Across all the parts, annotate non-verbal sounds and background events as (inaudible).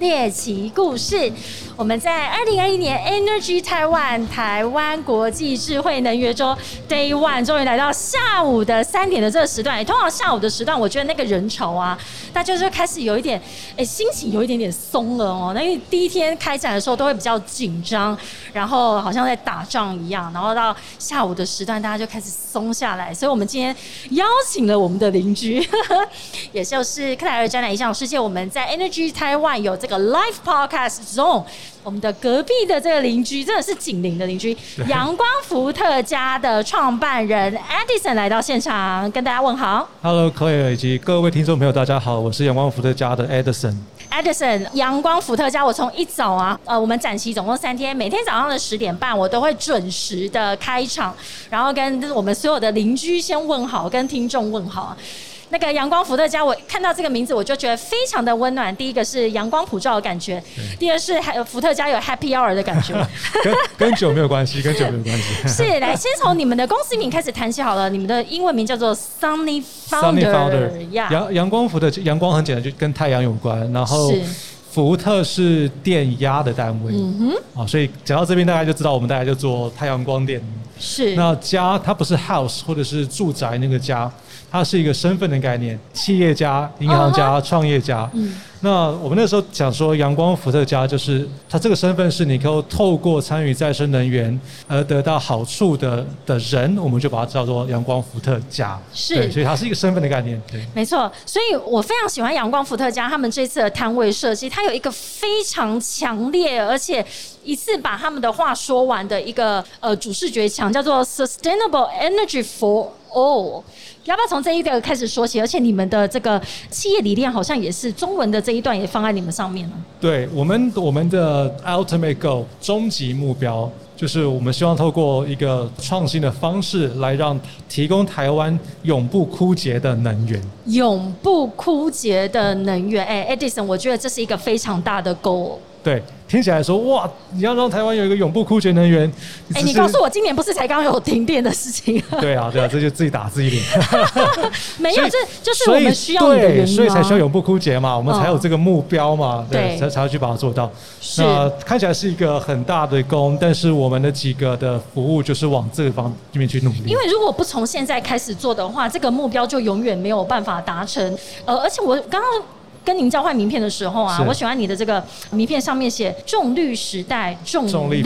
猎奇故事，我们在二零二一年 Energy Taiwan 台湾国际智慧能源周 Day One 终于来到下午的三点的这个时段。通常下午的时段，我觉得那个人潮啊，大家就开始有一点，哎，心情有一点点松了哦。那因为第一天开展的时候都会比较紧张，然后好像在打仗一样，然后到下午的时段，大家就开始松下来。所以我们今天邀请了我们的邻居，(laughs) 也就是克莱尔展览影像世界，我们在 Energy Taiwan 有这。Live Podcast Zone，我们的隔壁的这个邻居真的是紧邻的邻居，阳光伏特加的创办人 Edison 来到现场跟大家问好。Hello，Claire 以及各位听众朋友，大家好，我是阳光伏特加的 Edison。Edison，阳光伏特加，我从一早啊，呃，我们展期总共三天，每天早上的十点半，我都会准时的开场，然后跟我们所有的邻居先问好，跟听众问好。那个阳光伏特加，我看到这个名字我就觉得非常的温暖。第一个是阳光普照的感觉，第二是还有伏特加有 Happy Hour 的感觉。跟跟酒没有关系，(laughs) 跟酒没有关系。是，来先从你们的公司名开始谈起好了。你们的英文名叫做 Sunny Founder。阳阳光伏特阳光很简单，就跟太阳有关。然后伏特是电压的单位。嗯哼。啊，所以讲到这边，大家就知道我们大家就做太阳光电。是。那家它不是 house 或者是住宅那个家。它是一个身份的概念，企业家、银行家、创业家。那我们那时候讲说，阳光伏特加就是它这个身份是你可以透过参与再生能源而得到好处的的人，我们就把它叫做阳光伏特加。是，所以它是一个身份的概念。对，没错。所以我非常喜欢阳光伏特加他们这次的摊位设计，它有一个非常强烈而且一次把他们的话说完的一个呃主视觉墙，叫做 Sustainable Energy for All。要不要从这一个开始说起？而且你们的这个企业理念好像也是中文的这一段也放在你们上面了。对我们，我们的 ultimate goal 终极目标就是我们希望透过一个创新的方式来让提供台湾永不枯竭的能源。永不枯竭的能源，哎，Edison，我觉得这是一个非常大的 goal。对。听起来说哇，你要让台湾有一个永不枯竭能源。哎，你告诉我，今年不是才刚有停电的事情？对啊，对啊，这就自己打自己脸。(laughs) 没有，这就是我们需要的原因所以才需要永不枯竭嘛，我们才有这个目标嘛，对，才才要去把它做到。那看起来是一个很大的功，但是我们的几个的服务就是往这个方面去努力。因为如果不从现在开始做的话，这个目标就永远没有办法达成。呃，而且我刚刚。跟您交换名片的时候啊，我喜欢你的这个名片上面写“重绿时代，重力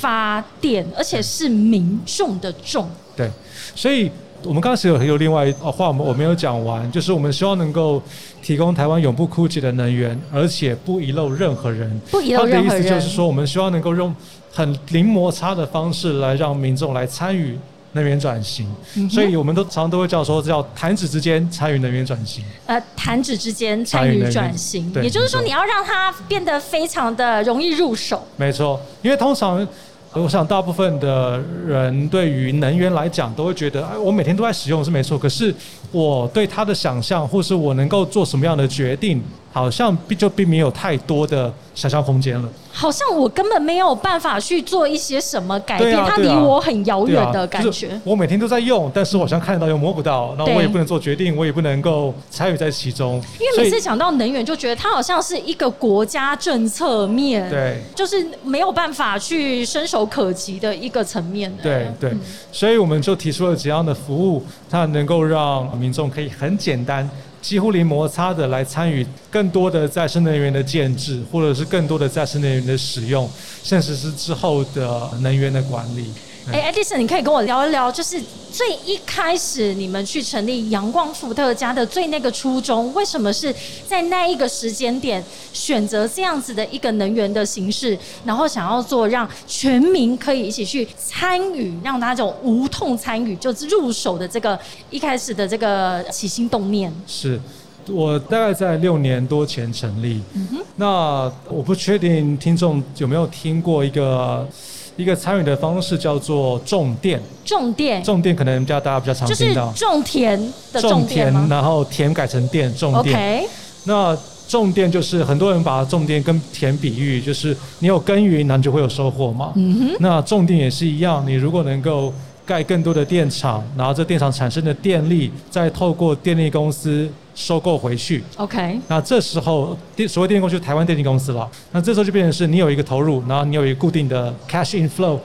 发电”，而且是民众的重。对，所以我们刚开始有有另外话，我们我没有讲完，就是我们希望能够提供台湾永不枯竭的能源，而且不遗漏任何人。不遗漏任何人。意思就是说，我们希望能够用很零摩擦的方式来让民众来参与。能源转型，所以我们都常常都会叫说叫弹指之间参与能源转型。呃，弹指之间参与转型，也就是说你要让它变得非常的容易入手。没错，因为通常我想大部分的人对于能源来讲都会觉得，哎，我每天都在使用是没错，可是我对它的想象，或是我能够做什么样的决定。好像并就并没有太多的想象空间了。好像我根本没有办法去做一些什么改变，它离我很遥远的感觉。我每天都在用，但是我好像看得到又摸不到，那我也不能做决定，我也不能够参与在其中。因为每次讲到能源，就觉得它好像是一个国家政策面，对，就是没有办法去伸手可及的一个层面。对对，所以我们就提出了怎样的服务，它能够让民众可以很简单。几乎零摩擦的来参与更多的再生能源的建制，或者是更多的再生能源的使用，甚至是之后的能源的管理。哎，Edison，你可以跟我聊一聊，就是最一开始你们去成立阳光伏特加的最那个初衷，为什么是在那一个时间点选择这样子的一个能源的形式，然后想要做让全民可以一起去参与，让大家无痛参与，就是入手的这个一开始的这个起心动念。是我大概在六年多前成立，嗯那我不确定听众有没有听过一个。一个参与的方式叫做种电，种电，种电可能叫大家比较常听到，种田的种田然后田改成电，种电。那种电就是很多人把种电跟田比喻，就是你有耕耘，那就会有收获嘛。嗯哼。那种电也是一样，你如果能够。盖更多的电厂，然后这电厂产生的电力再透过电力公司收购回去。OK，那这时候电所谓电力公司就是台湾电力公司了。那这时候就变成是你有一个投入，然后你有一个固定的 cash inflow，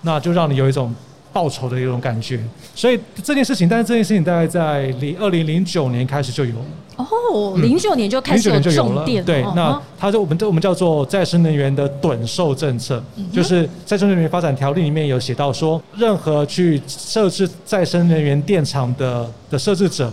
那就让你有一种报酬的一种感觉。所以这件事情，但是这件事情大概在零二零零九年开始就有了。哦，嗯零九年就开始有了重电，，对，那它就我们我们叫做再生能源的趸售政策，嗯就是再生能源发展条例里面有写到说，任何去设置再生能源电厂的的设置者，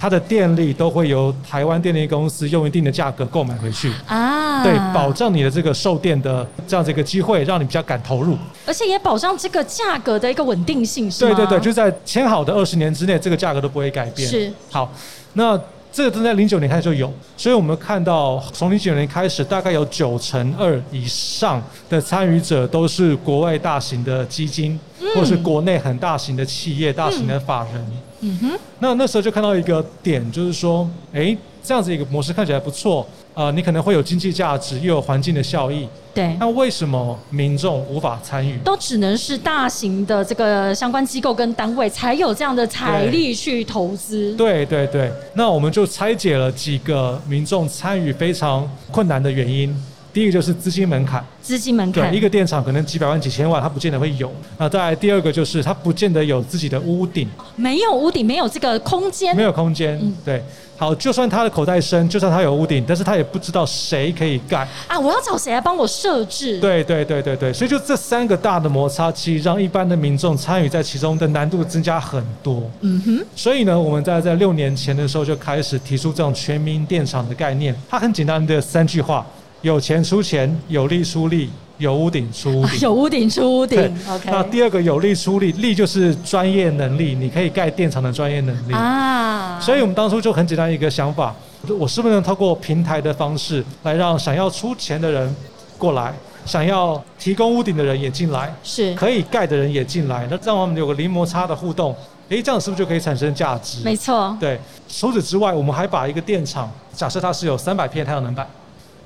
它的电力都会由台湾电力公司用一定的价格购买回去，啊，对，保障你的这个售电的这样子一个机会，让你比较敢投入。而且也保障这个价格的一个稳定性，是吗？对对对，就在签好的二十年之内，这个价格都不会改变。是好，那这个都在零九年开始就有，所以我们看到从零九年开始，大概有九成二以上的参与者都是国外大型的基金，或是国内很大型的企业、大型的法人。嗯哼，那那时候就看到一个点，就是说，诶，这样子一个模式看起来不错，呃，你可能会有经济价值，又有环境的效益，对。那为什么民众无法参与？都只能是大型的这个相关机构跟单位才有这样的财力去投资。对对对，那我们就拆解了几个民众参与非常困难的原因。第一个就是资金门槛，资金门槛对，一个电厂可能几百万、几千万，它不见得会有。那再来第二个就是它不见得有自己的屋顶，没有屋顶，没有这个空间没。有空间。嗯对，好，就算他的口袋深，就算他有屋顶，但是他也不知道谁可以盖。啊！我要找谁来帮我设置？，对对对对对，所以就这三个大的摩擦期，让一般的民众参与在其中的难度增加很多。嗯哼，所以呢，我们在在六年前的时候就开始提出这种全民电厂的概念。它很简单的三句话：有钱出钱，有力出力，有屋顶出屋顶。(laughs) 有屋顶出屋顶。OK。那第二个有力出力，力就是专业能力，你可以盖电厂的专业能力。啊，所以我们当初就很简单一个想法，我是不是能透过平台的方式来让想要出钱的人过来，想要提供屋顶的人也进来，是可以盖的人也进来，那让我们有个零摩擦的互动，诶，这样是不是就可以产生价值？没错。对，除此之外，我们还把一个电厂，假设它是有三百片太阳能板，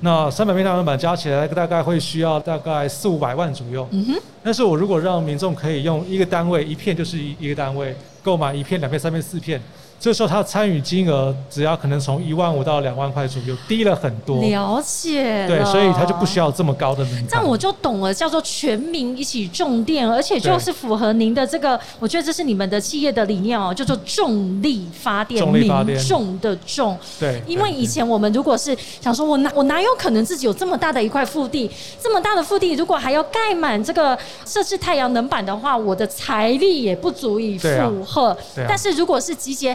那三百片太阳能板加起来大概会需要大概四五百万左右。嗯哼，但是我如果让民众可以用一个单位一片就是一一个单位购买一片、两片、三片、四片，这时候他的参与金额只要可能从一万五到两万块左右，低了很多。了解了。对，所以他就不需要这么高的门槛。这样我就懂了，叫做全民一起种电，而且就是符合您的这个，我觉得这是你们的企业的理念哦，叫做重力发电，重力发电重的重。对，因为以前我们如果是想说我哪我哪有可能自己有这么大的一块腹地，这么大的腹地，如果还要盖满这个设置太阳能板的话，我的财力也不足以负荷。但是如果是集结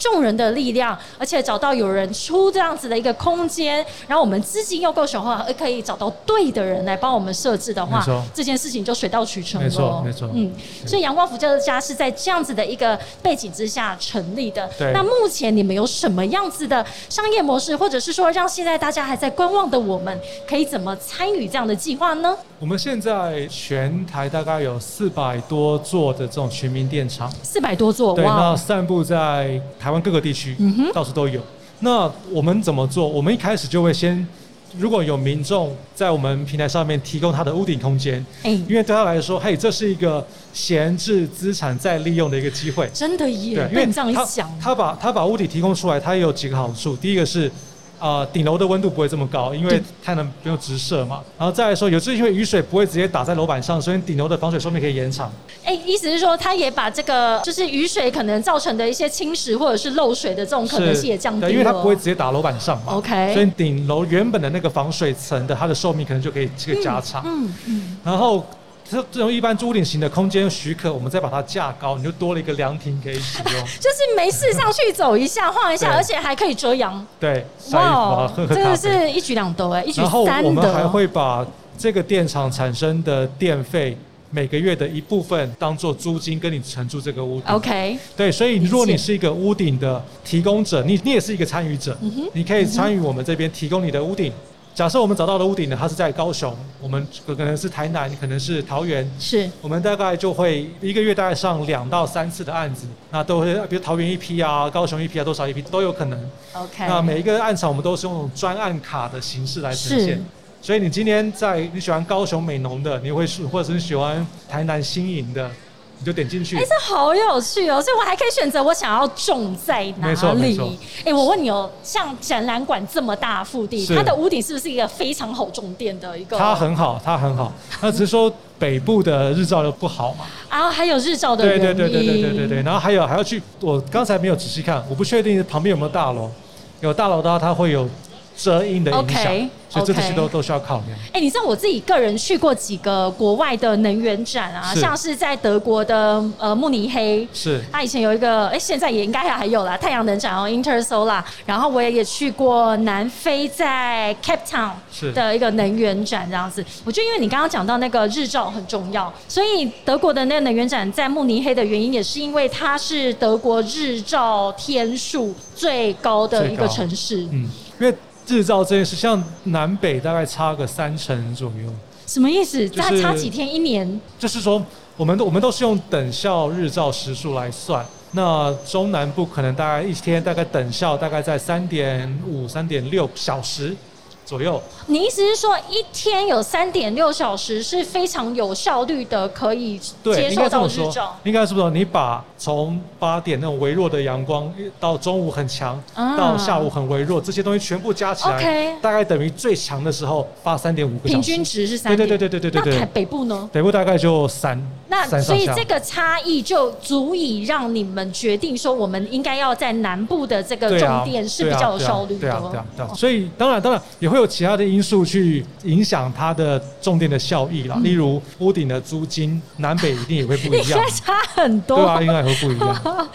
众人的力量，而且找到有人出这样子的一个空间，然后我们资金又够雄厚，而可以找到对的人来帮我们设置的话，这件事情就水到渠成了。没错没错嗯，所以阳光伏特家是在这样子的一个背景之下成立的。对那目前你们有什么样子的商业模式，或者是说让现在大家还在观望的我们，可以怎么参与这样的计划呢？我们现在全台大概有四百多座的这种全民电厂，四百多座，对，那，散布在台湾各个地区，嗯到处都有。那我们怎么做？我们一开始就会先，如果有民众在我们平台上面提供他的屋顶空间，哎、因为对他来说，嘿，这是一个闲置资产再利用的一个机会。真的耶对，，因为这样一他讲，他把他把屋顶提供出来，他也有几个好处。第一个是，啊，顶楼的温度不会这么高，因为对太阳能不用直射嘛。然后再来说，有是因为雨水不会直接打在楼板上，所以顶楼的防水寿命可以延长。哎、意思是说，它也把这个就是雨水可能造成的一些侵蚀或者是漏水的这种可能性也降低了，对，因为它不会直接打楼板上嘛。OK 所以顶楼原本的那个防水层的它的寿命可能就可以这个加长。嗯嗯，然后这这种一般屋顶型的空间许可，我们再把它架高，你就多了一个凉亭可以使用。(laughs) 就是没事上去走一下、晃一下，而且还可以遮阳，对，晒衣服啊，喝喝真的。是一举两得哎，一举然后三我们还得。会把这个电厂产生的电费每个月的一部分当做租金跟你承租这个屋顶。OK，对，所以如果你是一个屋顶的提供者，你你也是一个参与者，嗯你可以参与我们这边提供你的屋顶。假设我们找到的屋顶呢，它是在高雄，我们可能是台南，可能是桃园，是我们大概就会一个月大概上两到三次的案子，那都会比如桃园一批啊，高雄一批啊，多少一批都有可能。OK。那每一个案场我们都是用专案卡的形式来呈现。所以你今天在你喜欢高雄美浓的，你会是或者是喜欢台南新颖的，你就点进去哎、。这好有趣哦！所以我还可以选择我想要种在哪里错。哎、我问你哦，像展览馆这么大腹地，它的屋顶是不是一个非常好种电的一个？它很好，它很好，那只是说北部的日照又不好嘛。啊，还有日照的对。对对对对对对对。然后还有还要去，我刚才没有仔细看，我不确定旁边有没有大楼，有大楼的话它会有遮阴的影响 OK，所以这些都都需要考量。哎、你知道我自己个人去过几个国外的能源展啊，是像是在德国的呃慕尼黑。是它以前有一个，哎、现在也应该还有啦，太阳能展哦，Intersolar。然后我也也去过南非，在 Cape Town 是的一个能源展这样子。我觉得因为你刚刚讲到那个日照很重要，所以德国的那个能源展在慕尼黑的原因，也是因为它是德国日照天数最高的一个城市。嗯，因为日照这件事，像南北大概差个三成左右，什么意思？就是它差几天？一年？就是说我们都我们都是用等效日照时数来算。那中南部可能大概一天大概等效大概在三点五、三点六小时左右。你意思是说，一天有三点六小时是非常有效率的，可以，接受到日照？，应该是不是？你把从八点那种微弱的阳光到中午很强，啊到下午很微弱，这些东西全部加起来 OK 大概等于最强的时候发三点五个小时。平均值是三点。对对对对对对对那。北部呢？北部大概就三，那所以这个差异就足以让你们决定说，我们应该要在南部的这个重点是比较有效率的。对啊，对啊，对啊。所以当然，当然也会有其他的因素去影响它的重电的效益啦，例如屋顶的租金，南北一定也会不一应样该。差很多。对啊，应该也会不一 (laughs) 样。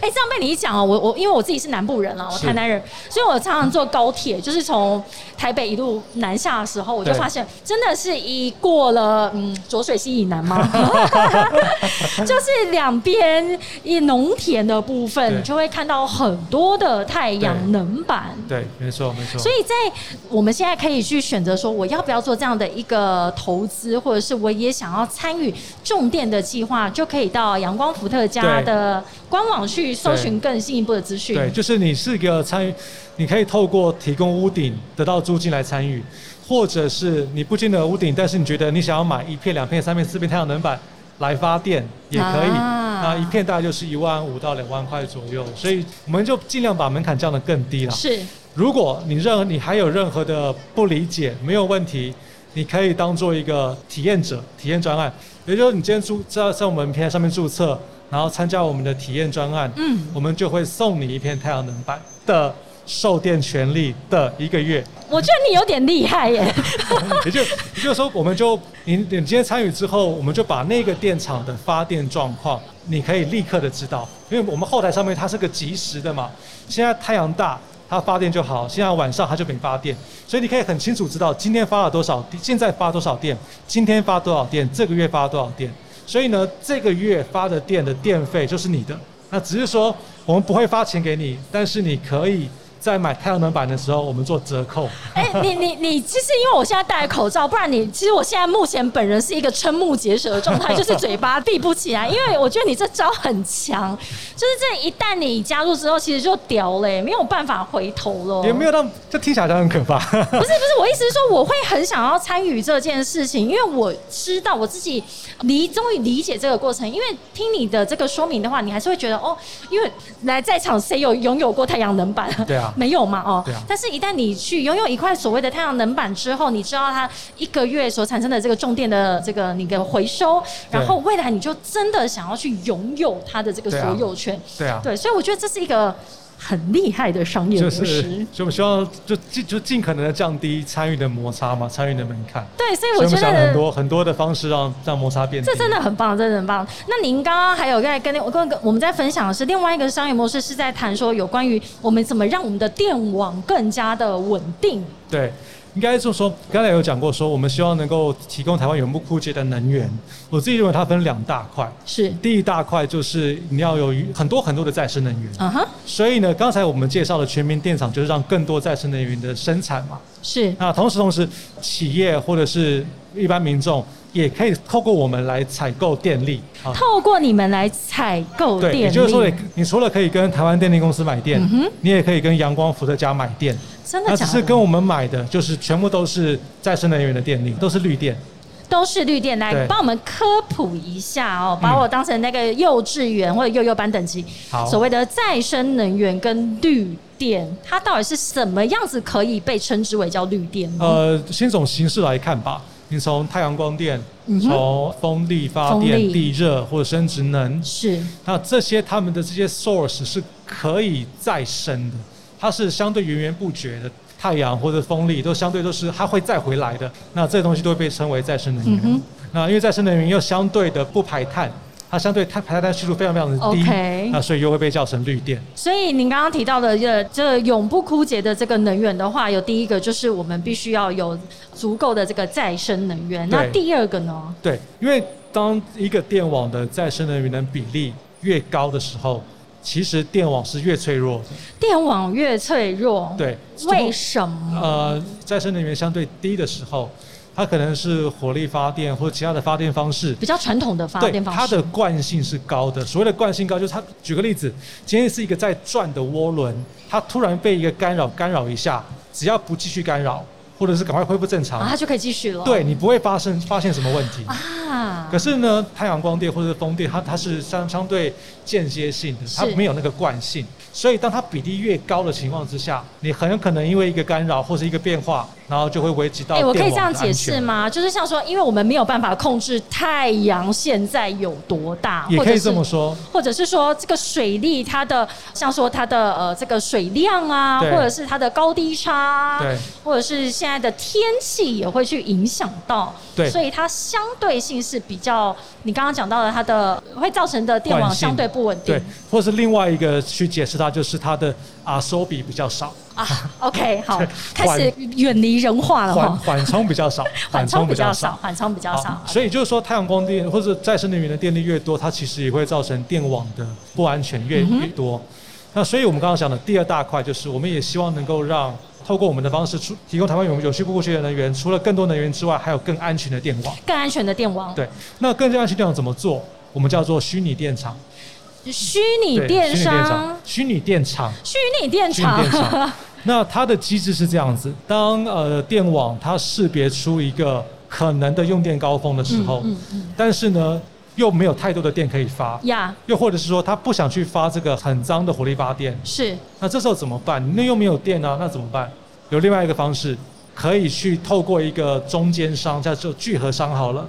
哎、这样被你一讲哦，我我因为我自己是南部人啊，我台南人，所以我常常坐高铁，就是从台北一路南下的时候，我就发现真的是一过了嗯浊水溪以南吗？(laughs) 就是两边一农田的部分，你就会看到很多的太阳能板。对，没错，没错。所以在我们现在可以去选择说，我要不要做这样的一个投资，或者是我也想要参与重电的计划，就可以到阳光伏特加的官网去搜寻更进一步的资讯。对，就是你是一个参与，你可以透过提供屋顶得到租金来参与，或者是你不见得有屋顶，但是你觉得你想要买一片、两片、三片、四片太阳能板来发电也可以。啊那一片大概就是一万五到两万块左右，所以我们就尽量把门槛降得更低了。是如果你任何你还有任何的不理解，没有问题，你可以当做一个体验者、体验专案，也就是你今天注在在我们平台上面注册，然后参加我们的体验专案，嗯我们就会送你一片太阳能板的售电权利的一个月，我觉得你有点厉害耶。(laughs) 也就也就是说，我们就你你今天参与之后，我们就把那个电厂的发电状况，你可以立刻的知道，因为我们后台上面它是个即时的嘛，现在太阳大。它发电就好，现在晚上它就没发电，所以你可以很清楚知道今天发了多少，现在发多少电，今天发多少电，这个月发多少电。所以呢，这个月发的电的电费就是你的。那只是说我们不会发钱给你，但是你可以在买太阳能板的时候，我们做折扣。哎、你你你，其实因为我现在戴口罩，不然你其实我现在目前本人是一个瞠目结舌的状态，(laughs) 就是嘴巴闭不起来。因为我觉得你这招很强，就是这一旦你加入之后，其实就屌嘞、没有办法回头了。也没有到，这听起来好像很可怕。不是不是，我意思是说，我会很想要参与这件事情，因为我知道我自己理终于理解这个过程。因为听你的这个说明的话，你还是会觉得哦，因为来在场谁有拥有过太阳能板？对啊没有嘛哦。对啊。但是，一旦你去拥有一块所谓的太阳能板之后，你知道它一个月所产生的这个重电的这个你的回收，然后未来你就真的想要去拥有它的这个所有权。对啊，对，所以我觉得这是一个很厉害的商业模式。就是，所以我们希望就尽就尽可能的降低参与的摩擦嘛，参与的门槛。对，所以我们我觉得想很多很多的方式让让摩擦变。这真的很棒，真的很棒。那您刚刚还有在跟我跟跟我们在分享的是另外一个商业模式，是在谈说有关于我们怎么让我们的电网更加的稳定。对，应该就是说，刚才有讲过说，我们希望能够提供台湾永不枯竭的能源。我自己认为它分两大块，是，第一大块就是你要有很多很多的再生能源。嗯哼，所以呢，刚才我们介绍的全民电厂就是让更多再生能源的生产嘛。是那同时，同时，企业或者是一般民众也可以透过我们来采购电力啊。透过你们来采购对，电力，也就是说，你你除了可以跟台湾电力公司买电，嗯你也可以跟阳光伏特加买电。真的假的？那只是跟我们买的，就是全部都是再生能源的电力，都是绿电。都是绿电。来帮我们科普一下哦，把我当成那个幼稚园或者幼幼班等级。好所谓的再生能源跟绿电，它到底是什么样子可以被称之为叫绿电？呃，先从形式来看吧。你从太阳光电、嗯从风力发电、地热或者生殖能，是那这些他们的这些 source 是可以再生的，它是相对源源不绝的。太阳或者风力都相对都是它会再回来的，那这些东西都会被称为再生能源。嗯那因为再生能源又相对的不排碳，它相对碳排碳系数非常非常的低那所以又会被叫成绿电。所以您刚刚提到的这这永不枯竭的这个能源的话，有第一个就是我们必须要有足够的这个再生能源。那第二个呢？对，因为当一个电网的再生能源的比例越高的时候，其实电网是越脆弱的。电网越脆弱，，对，为什么？呃，再生能源相对低的时候，它可能是火力发电或其他的发电方式。比较传统的发对电方式，它的惯性是高的。所谓的惯性高，就是它举个例子，今天是一个在转的涡轮，它突然被一个干扰干扰一下，只要不继续干扰，或者是赶快恢复正常，啊，它就可以继续了。对你不会发生发现什么问题。啊，可是呢，太阳光电或者是风电，它它是相相对间接性的，它没有那个惯性，所以当它比例越高的情况之下，你很有可能因为一个干扰或是一个变化，然后就会危及到哎、我可以这样解？释吗？就是像说，因为我们没有办法控制太阳现在有多大，也可以这么说，或者是说这个水力它的，像说它的呃这个水量啊，或者是它的高低差，对，或者是现在的天气也会去影响到，对。所以它相对性是比较，你刚刚讲到的它的会造成的电网相对不稳定。对，或是另外一个去解释它，就是它的啊收比比较少，啊。OK，好，(laughs) 开始远离人化了，缓 (laughs) 缓冲比较少，缓冲比较较少，。缓冲比较少好，所以就是说，太阳光电或者再生能源的电力越多，它其实也会造成电网的不安全越、嗯越多。那所以我们刚刚讲的第二大块，就是我们也希望能够让透过我们的方式出提供台湾永永续不枯竭的能源，除了更多能源之外，还有更安全的电网。更安全的电网，对，那更加安全电网怎么做？我们叫做虚拟电厂，虚拟电商，，虚拟电厂。虚拟电厂，那它的机制是这样子：当呃电网它识别出一个可能的用电高峰的时候，嗯嗯。但是呢又没有太多的电可以发，呀，又或者是说它不想去发这个很脏的火力发电，是。那这时候怎么办？那又没有电啊，那怎么办？有另外一个方式，可以去透过一个中间商，叫做聚合商好了，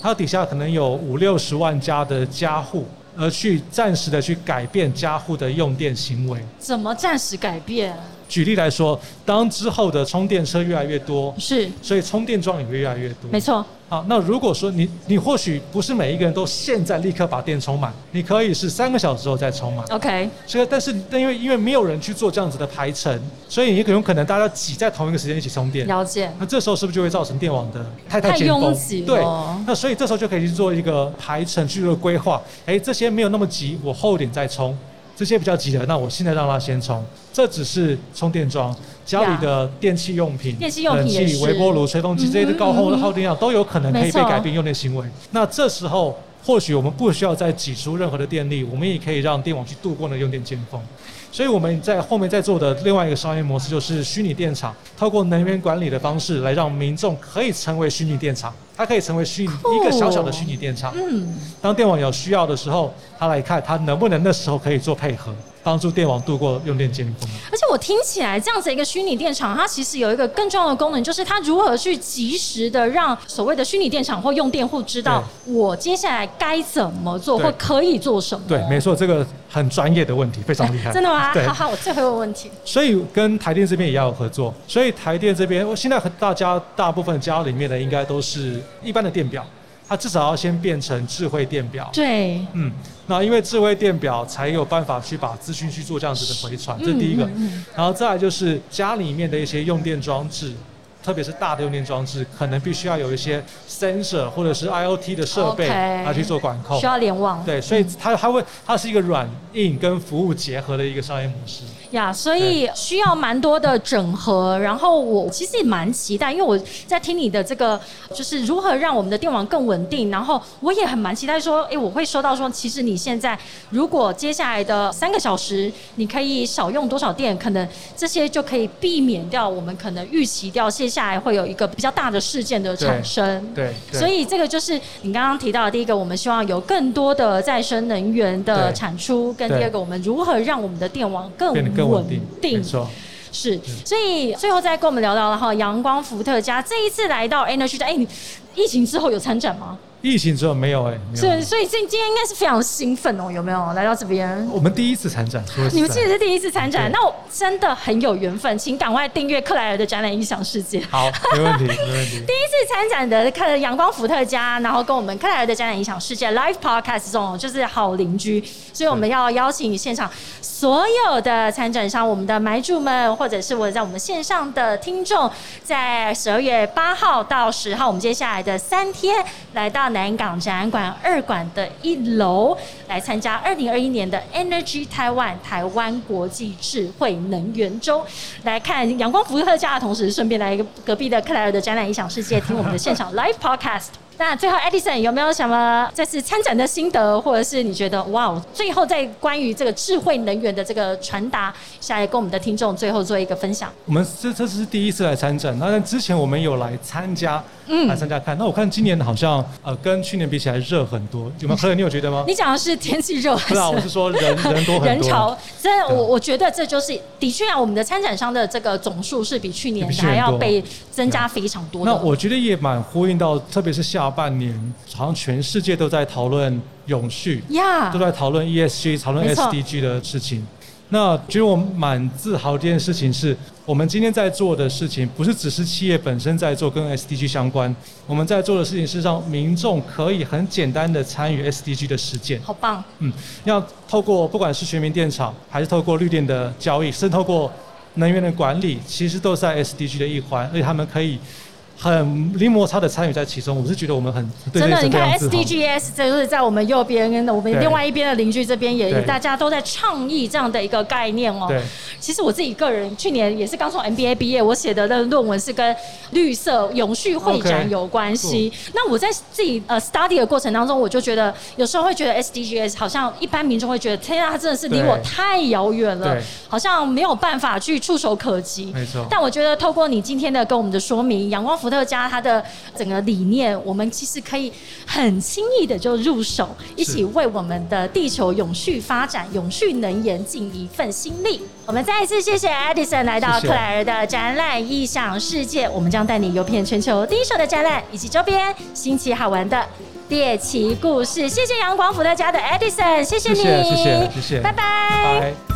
它底下可能有五六十万家的家户，而去暂时的去改变家户的用电行为。怎么暂时改变？举例来说，当之后的充电车越来越多，是所以充电桩也会越来越多。没错，好，那如果说你你或许不是每一个人都现在立刻把电充满，你可以是三个小时后再充满。OK，所以但是但因为因为没有人去做这样子的排程，所以也有可能大家挤在同一个时间一起充电。了解。那这时候是不是就会造成电网的太太尖峰拥挤对，那所以这时候就可以去做一个排程，去做规划。哎，这些没有那么急，我后一点再充；这些比较急的，那我现在让它先充。这只是充电桩，家里的电器用品、电器用品冷气、微波炉、吹风机这些的高耗嗯嗯嗯耗电量都有可能可以被改变用电行为。那这时候。或许我们不需要再挤出任何的电力，我们也可以让电网去度过那用电尖峰。所以我们在后面在做的另外一个商业模式，就是虚拟电厂，透过能源管理的方式来让民众可以成为虚拟电厂，它可以成为虚拟一个小小的虚拟电厂。嗯，当电网有需要的时候，它来看它能不能那时候可以做配合，帮助电网度过用电尖峰。而且我听起来这样子一个虚拟电厂，它其实有一个更重要的功能，就是它如何去及时的让所谓的虚拟电厂或用电户知道我接下来该怎么做或可以做什么。对，没错，这个很专业的问题，非常厉害。(laughs) 真的吗？好，好，我最后一个问题。所以跟台电这边也要有合作。所以台电这边，我现在和大家大部分家里面的应该都是一般的电表，它至少要先变成智慧电表。对，嗯，那因为智慧电表才有办法去把资讯去做这样子的回传，这是第一个。嗯嗯然后再来就是家里面的一些用电装置。特别是大的用电装置，可能必须要有一些 sensor 或者是 IoT 的设备来去做管控需。要联网。对，所以它它会它是一个软硬跟服务结合的一个商业模式。呀，所以需要蛮多的整合。然后我其实也蛮期待，因为我在听你的这个，就是如何让我们的电网更稳定。然后我也很蛮期待说，哎，我会收到说，其实你现在如果接下来的三个小时，你可以少用多少电，可能这些就可以避免掉我们可能预期掉接下来会有一个比较大的事件的产生。对，所以这个就是你刚刚提到的第一个，我们希望有更多的再生能源的产出，跟第二个，我们如何让我们的电网更稳定。没错。是，所以最后再跟我们聊聊了哈，阳光伏特加这一次来到 Energy，哎，你疫情之后有参展吗？疫情之后没有哎，是，所以今今天应该是非常兴奋哦，有没有来到这边？我们第一次参展，你们其实是第一次参展，那我真的很有缘分，请赶快订阅克莱尔的展览《音响世界》。好，没问题，没问题。(laughs) 第一次参展的克阳光伏特加，然后跟我们克莱尔的展览《音响世界》Live Podcast 这种就是好邻居，所以我们要邀请现场所有的参展商、我们的买主们，或者是我在我们线上的听众，在十二月八号到十号，我们接下来的三天来到。南港展览馆二馆的一楼来参加二零二一年的 Energy Taiwan 台湾国际智慧能源周，来看阳光伏特加的同时，顺便来一个隔壁的克莱尔的展览影响世界，听我们的现场 (laughs) Live Podcast。那最后，Edison 有没有什么这次参展的心得，或者是你觉得哇，最后在关于这个智慧能源的这个传达，下来跟我们的听众最后做一个分享？我们这这次是第一次来参展，那之前我们有来参加，来参加看。那我看今年好像呃跟去年比起来热很多，有没有？可能你有觉得吗？你讲的是天气热？是啊，我是说人 (laughs) 人多很多。人潮，真的，我我觉得这就是的确啊，我们的参展商的这个总数是比去年还要被增加非常多。那我觉得也蛮呼应到，特别是下半年，好像全世界都在讨论永续，呀，都在讨论 ESG，讨论 SDG 的事情。那其实我蛮自豪的一件事情是，我们今天在做的事情，不是只是企业本身在做跟 SDG 相关，我们在做的事情是让民众可以很简单的参与 SDG 的实践。好棒！嗯，要透过不管是全民电厂，还是透过绿电的交易，甚至透过能源的管理，其实都在 SDG 的一环，而且他们可以。很零摩擦的参与在其中，我是觉得我们很真的。你看 SDGs，这就是在我们右边跟我们另外一边的邻居这边也大家都在倡议这样的一个概念哦。其实我自己个人去年也是刚从 MBA 毕业，我写的那论文是跟绿色永续会展有关系。那我在自己呃 study 的过程当中，我就觉得有时候会觉得 SDGs 好像一般民众会觉得，天啊，它真的是离我太遥远了，好像没有办法去触手可及。没错。但我觉得透过你今天的跟我们的说明，阳光福。特加它的整个理念，我们其实可以很轻易的就入手，一起为我们的地球永续发展、永续能源尽一份心力。我们再一次谢谢 Edison 来到克莱尔的展览异想世界，我们将带你游遍全球第一手的展览以及周边新奇好玩的猎奇故事。谢谢阳光福特家的 Edison，谢谢你，谢谢，谢谢，拜拜。